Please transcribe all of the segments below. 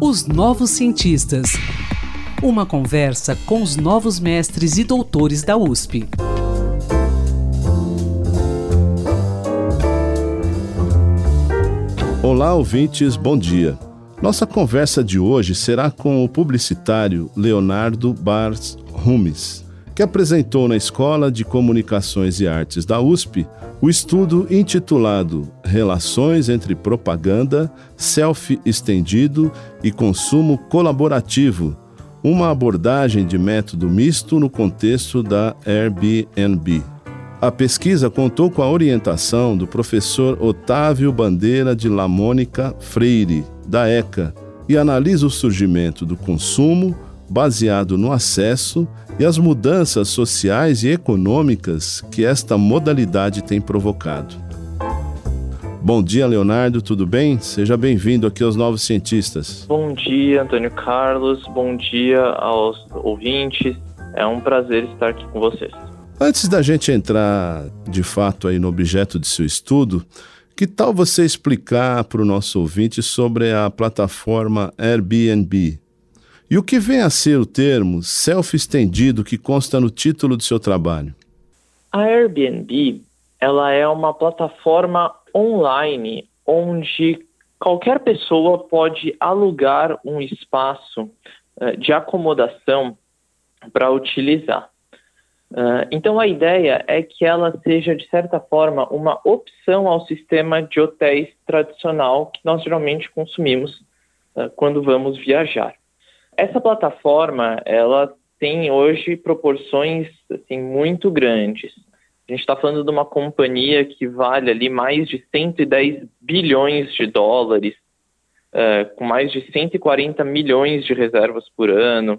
Os Novos Cientistas. Uma conversa com os novos mestres e doutores da USP. Olá, ouvintes, bom dia. Nossa conversa de hoje será com o publicitário Leonardo Bars Rumes, que apresentou na Escola de Comunicações e Artes da USP o estudo intitulado Relações entre Propaganda, Selfie Estendido e Consumo Colaborativo uma abordagem de método misto no contexto da Airbnb. A pesquisa contou com a orientação do professor Otávio Bandeira de Lamônica Freire, da ECA, e analisa o surgimento do consumo baseado no acesso e as mudanças sociais e econômicas que esta modalidade tem provocado. Bom dia, Leonardo, tudo bem? Seja bem-vindo aqui aos Novos Cientistas. Bom dia, Antônio Carlos, bom dia aos ouvintes. É um prazer estar aqui com vocês. Antes da gente entrar de fato aí no objeto de seu estudo, que tal você explicar para o nosso ouvinte sobre a plataforma Airbnb? E o que vem a ser o termo self-estendido que consta no título do seu trabalho? A Airbnb ela é uma plataforma online onde qualquer pessoa pode alugar um espaço uh, de acomodação para utilizar. Uh, então, a ideia é que ela seja, de certa forma, uma opção ao sistema de hotéis tradicional que nós geralmente consumimos uh, quando vamos viajar. Essa plataforma, ela tem hoje proporções assim, muito grandes. A gente está falando de uma companhia que vale ali mais de 110 bilhões de dólares, uh, com mais de 140 milhões de reservas por ano,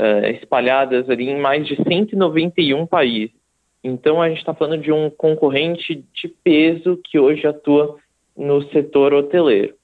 uh, espalhadas ali em mais de 191 países. Então a gente está falando de um concorrente de peso que hoje atua no setor hoteleiro.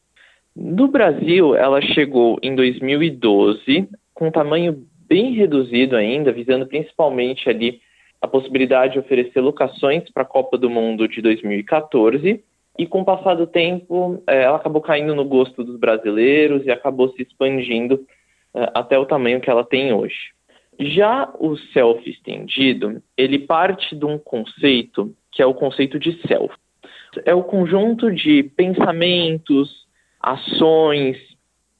No Brasil, ela chegou em 2012 com um tamanho bem reduzido ainda, visando principalmente ali a possibilidade de oferecer locações para a Copa do Mundo de 2014 e com o passar do tempo é, ela acabou caindo no gosto dos brasileiros e acabou se expandindo é, até o tamanho que ela tem hoje. Já o self estendido, ele parte de um conceito que é o conceito de self. É o conjunto de pensamentos, ações,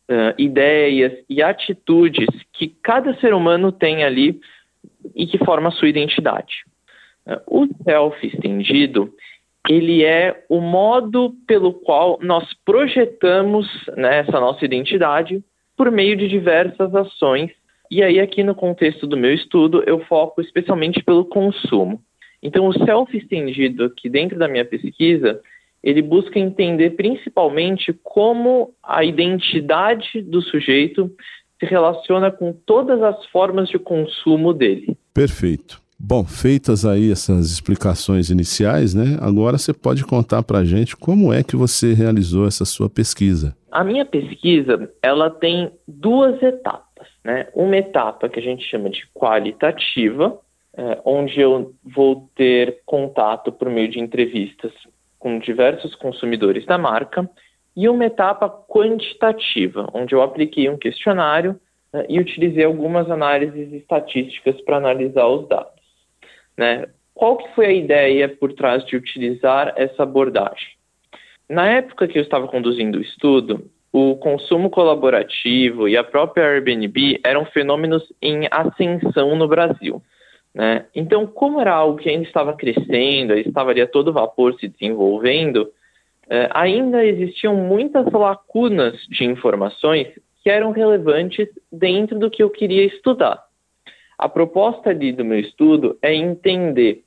uh, ideias e atitudes que cada ser humano tem ali e que forma a sua identidade. O self estendido, ele é o modo pelo qual nós projetamos né, essa nossa identidade por meio de diversas ações. E aí, aqui no contexto do meu estudo, eu foco especialmente pelo consumo. Então, o self estendido, aqui dentro da minha pesquisa, ele busca entender principalmente como a identidade do sujeito se relaciona com todas as formas de consumo dele. Perfeito. Bom, feitas aí essas explicações iniciais, né? Agora você pode contar para a gente como é que você realizou essa sua pesquisa. A minha pesquisa, ela tem duas etapas, né? Uma etapa que a gente chama de qualitativa, é, onde eu vou ter contato por meio de entrevistas com diversos consumidores da marca, e uma etapa quantitativa, onde eu apliquei um questionário né, e utilizei algumas análises estatísticas para analisar os dados. Né? Qual que foi a ideia por trás de utilizar essa abordagem? Na época que eu estava conduzindo o estudo, o consumo colaborativo e a própria Airbnb eram fenômenos em ascensão no Brasil. Né? Então, como era algo que ainda estava crescendo, estava ali a todo vapor se desenvolvendo, eh, ainda existiam muitas lacunas de informações que eram relevantes dentro do que eu queria estudar. A proposta ali do meu estudo é entender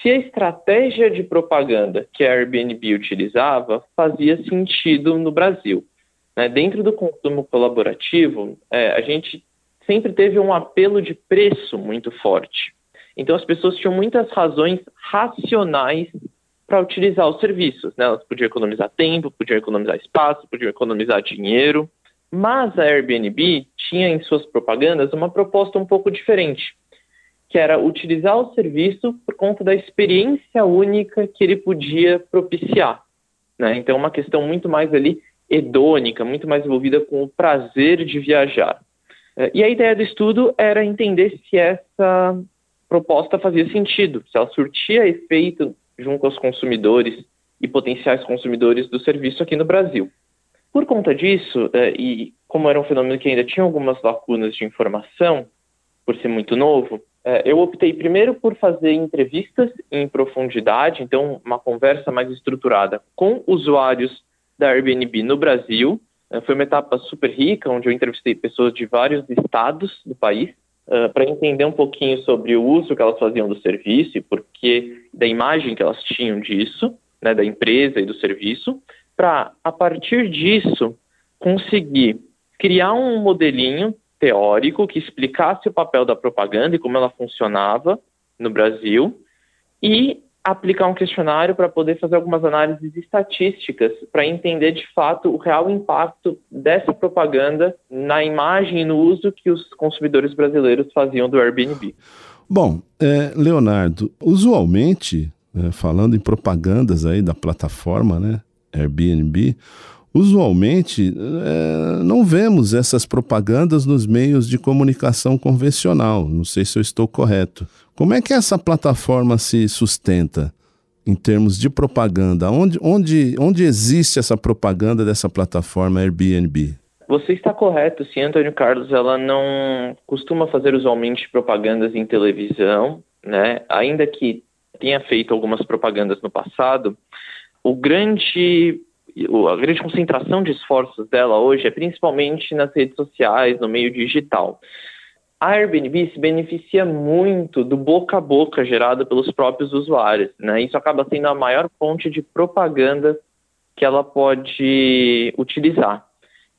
se a estratégia de propaganda que a Airbnb utilizava fazia sentido no Brasil. Né? Dentro do consumo colaborativo, é, a gente sempre teve um apelo de preço muito forte. Então, as pessoas tinham muitas razões racionais para utilizar os serviços. Né? Elas podiam economizar tempo, podiam economizar espaço, podiam economizar dinheiro. Mas a Airbnb tinha em suas propagandas uma proposta um pouco diferente, que era utilizar o serviço por conta da experiência única que ele podia propiciar. Né? Então, é uma questão muito mais ali hedônica, muito mais envolvida com o prazer de viajar. É, e a ideia do estudo era entender se essa proposta fazia sentido, se ela surtia efeito junto aos consumidores e potenciais consumidores do serviço aqui no Brasil. Por conta disso, é, e como era um fenômeno que ainda tinha algumas lacunas de informação, por ser muito novo, é, eu optei primeiro por fazer entrevistas em profundidade, então uma conversa mais estruturada com usuários da Airbnb no Brasil. É, foi uma etapa super rica, onde eu entrevistei pessoas de vários estados do país uh, para entender um pouquinho sobre o uso que elas faziam do serviço e porque da imagem que elas tinham disso, né, da empresa e do serviço, para a partir disso conseguir criar um modelinho teórico que explicasse o papel da propaganda e como ela funcionava no Brasil e aplicar um questionário para poder fazer algumas análises estatísticas para entender de fato o real impacto dessa propaganda na imagem e no uso que os consumidores brasileiros faziam do Airbnb. Bom, é, Leonardo, usualmente, é, falando em propagandas aí da plataforma, né, Airbnb, Usualmente, é, não vemos essas propagandas nos meios de comunicação convencional. Não sei se eu estou correto. Como é que essa plataforma se sustenta em termos de propaganda? Onde, onde, onde existe essa propaganda dessa plataforma Airbnb? Você está correto, sim, Antônio Carlos. Ela não costuma fazer usualmente propagandas em televisão, né? Ainda que tenha feito algumas propagandas no passado, o grande a grande concentração de esforços dela hoje é principalmente nas redes sociais, no meio digital. A Airbnb se beneficia muito do boca a boca gerado pelos próprios usuários, né? Isso acaba sendo a maior fonte de propaganda que ela pode utilizar.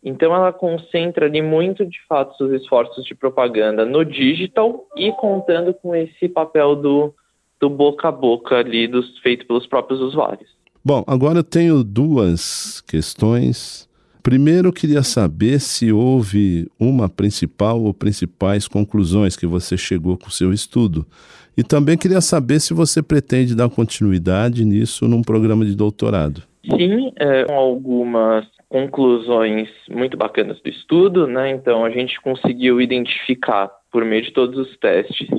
Então ela concentra ali muito de fato seus esforços de propaganda no digital e contando com esse papel do, do boca a boca ali dos feito pelos próprios usuários. Bom, agora eu tenho duas questões. Primeiro, eu queria saber se houve uma principal ou principais conclusões que você chegou com o seu estudo. E também queria saber se você pretende dar continuidade nisso num programa de doutorado. Sim, é, algumas conclusões muito bacanas do estudo, né? Então a gente conseguiu identificar por meio de todos os testes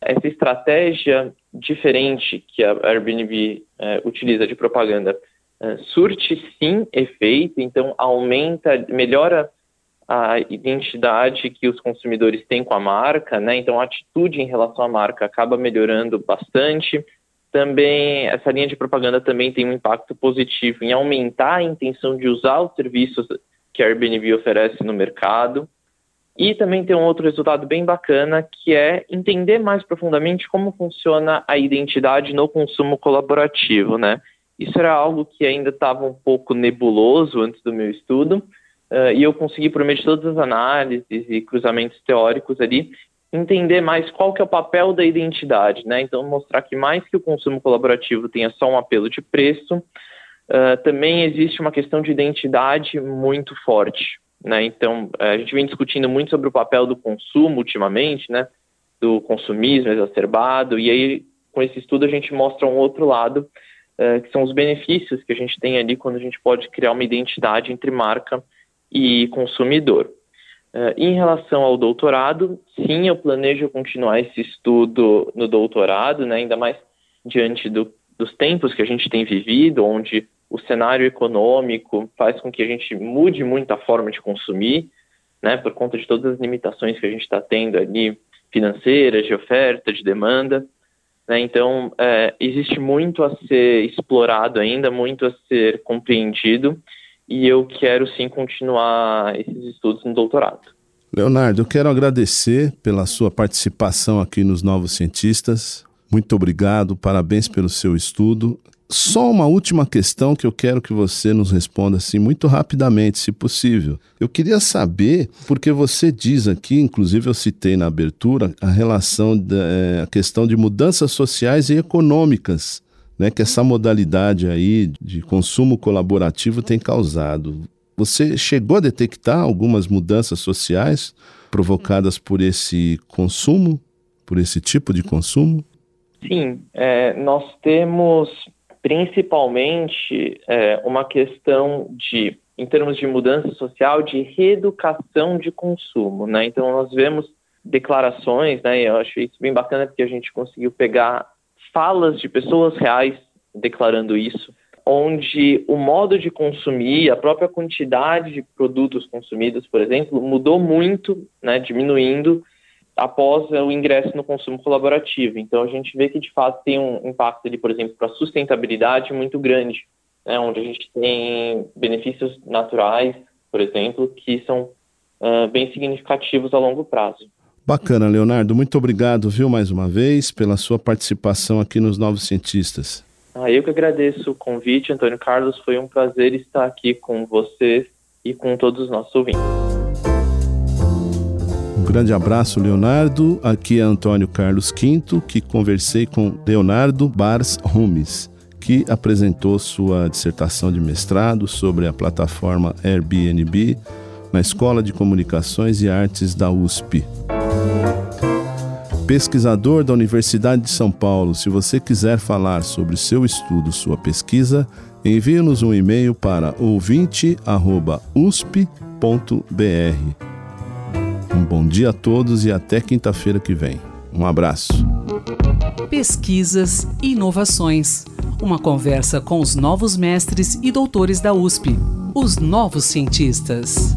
essa estratégia diferente que a Airbnb é, utiliza de propaganda é, surte sim efeito, então aumenta, melhora a identidade que os consumidores têm com a marca, né? Então a atitude em relação à marca acaba melhorando bastante. Também essa linha de propaganda também tem um impacto positivo em aumentar a intenção de usar os serviços que a Airbnb oferece no mercado. E também tem um outro resultado bem bacana, que é entender mais profundamente como funciona a identidade no consumo colaborativo, né? Isso era algo que ainda estava um pouco nebuloso antes do meu estudo, uh, e eu consegui, por meio de todas as análises e cruzamentos teóricos ali, entender mais qual que é o papel da identidade, né? Então, mostrar que mais que o consumo colaborativo tenha só um apelo de preço, uh, também existe uma questão de identidade muito forte. Né? Então, a gente vem discutindo muito sobre o papel do consumo ultimamente, né? do consumismo exacerbado, e aí com esse estudo a gente mostra um outro lado, uh, que são os benefícios que a gente tem ali quando a gente pode criar uma identidade entre marca e consumidor. Uh, em relação ao doutorado, sim, eu planejo continuar esse estudo no doutorado, né? ainda mais diante do, dos tempos que a gente tem vivido, onde o cenário econômico faz com que a gente mude muito a forma de consumir, né, por conta de todas as limitações que a gente está tendo ali, financeiras, de oferta, de demanda. Né, então, é, existe muito a ser explorado ainda, muito a ser compreendido, e eu quero sim continuar esses estudos no doutorado. Leonardo, eu quero agradecer pela sua participação aqui nos Novos Cientistas. Muito obrigado, parabéns pelo seu estudo. Só uma última questão que eu quero que você nos responda assim muito rapidamente, se possível. Eu queria saber, porque você diz aqui, inclusive eu citei na abertura, a relação da é, a questão de mudanças sociais e econômicas, né, que essa modalidade aí de consumo colaborativo tem causado. Você chegou a detectar algumas mudanças sociais provocadas por esse consumo, por esse tipo de consumo? Sim, é, nós temos principalmente é, uma questão de, em termos de mudança social, de reeducação de consumo. Né? Então, nós vemos declarações, né, eu acho isso bem bacana porque a gente conseguiu pegar falas de pessoas reais declarando isso, onde o modo de consumir, a própria quantidade de produtos consumidos, por exemplo, mudou muito, né, diminuindo após o ingresso no consumo colaborativo. Então, a gente vê que, de fato, tem um impacto, ali, por exemplo, para a sustentabilidade muito grande, né, onde a gente tem benefícios naturais, por exemplo, que são uh, bem significativos a longo prazo. Bacana, Leonardo. Muito obrigado, viu, mais uma vez, pela sua participação aqui nos Novos Cientistas. Ah, eu que agradeço o convite, Antônio Carlos. Foi um prazer estar aqui com você e com todos os nossos ouvintes. Grande abraço, Leonardo. Aqui é Antônio Carlos Quinto, que conversei com Leonardo Bars Rumes, que apresentou sua dissertação de mestrado sobre a plataforma Airbnb na Escola de Comunicações e Artes da USP pesquisador da Universidade de São Paulo. Se você quiser falar sobre seu estudo, sua pesquisa, envie-nos um e-mail para ouvinte.usp.br. Um bom dia a todos e até quinta-feira que vem. Um abraço. Pesquisas e inovações. Uma conversa com os novos mestres e doutores da USP, os novos cientistas.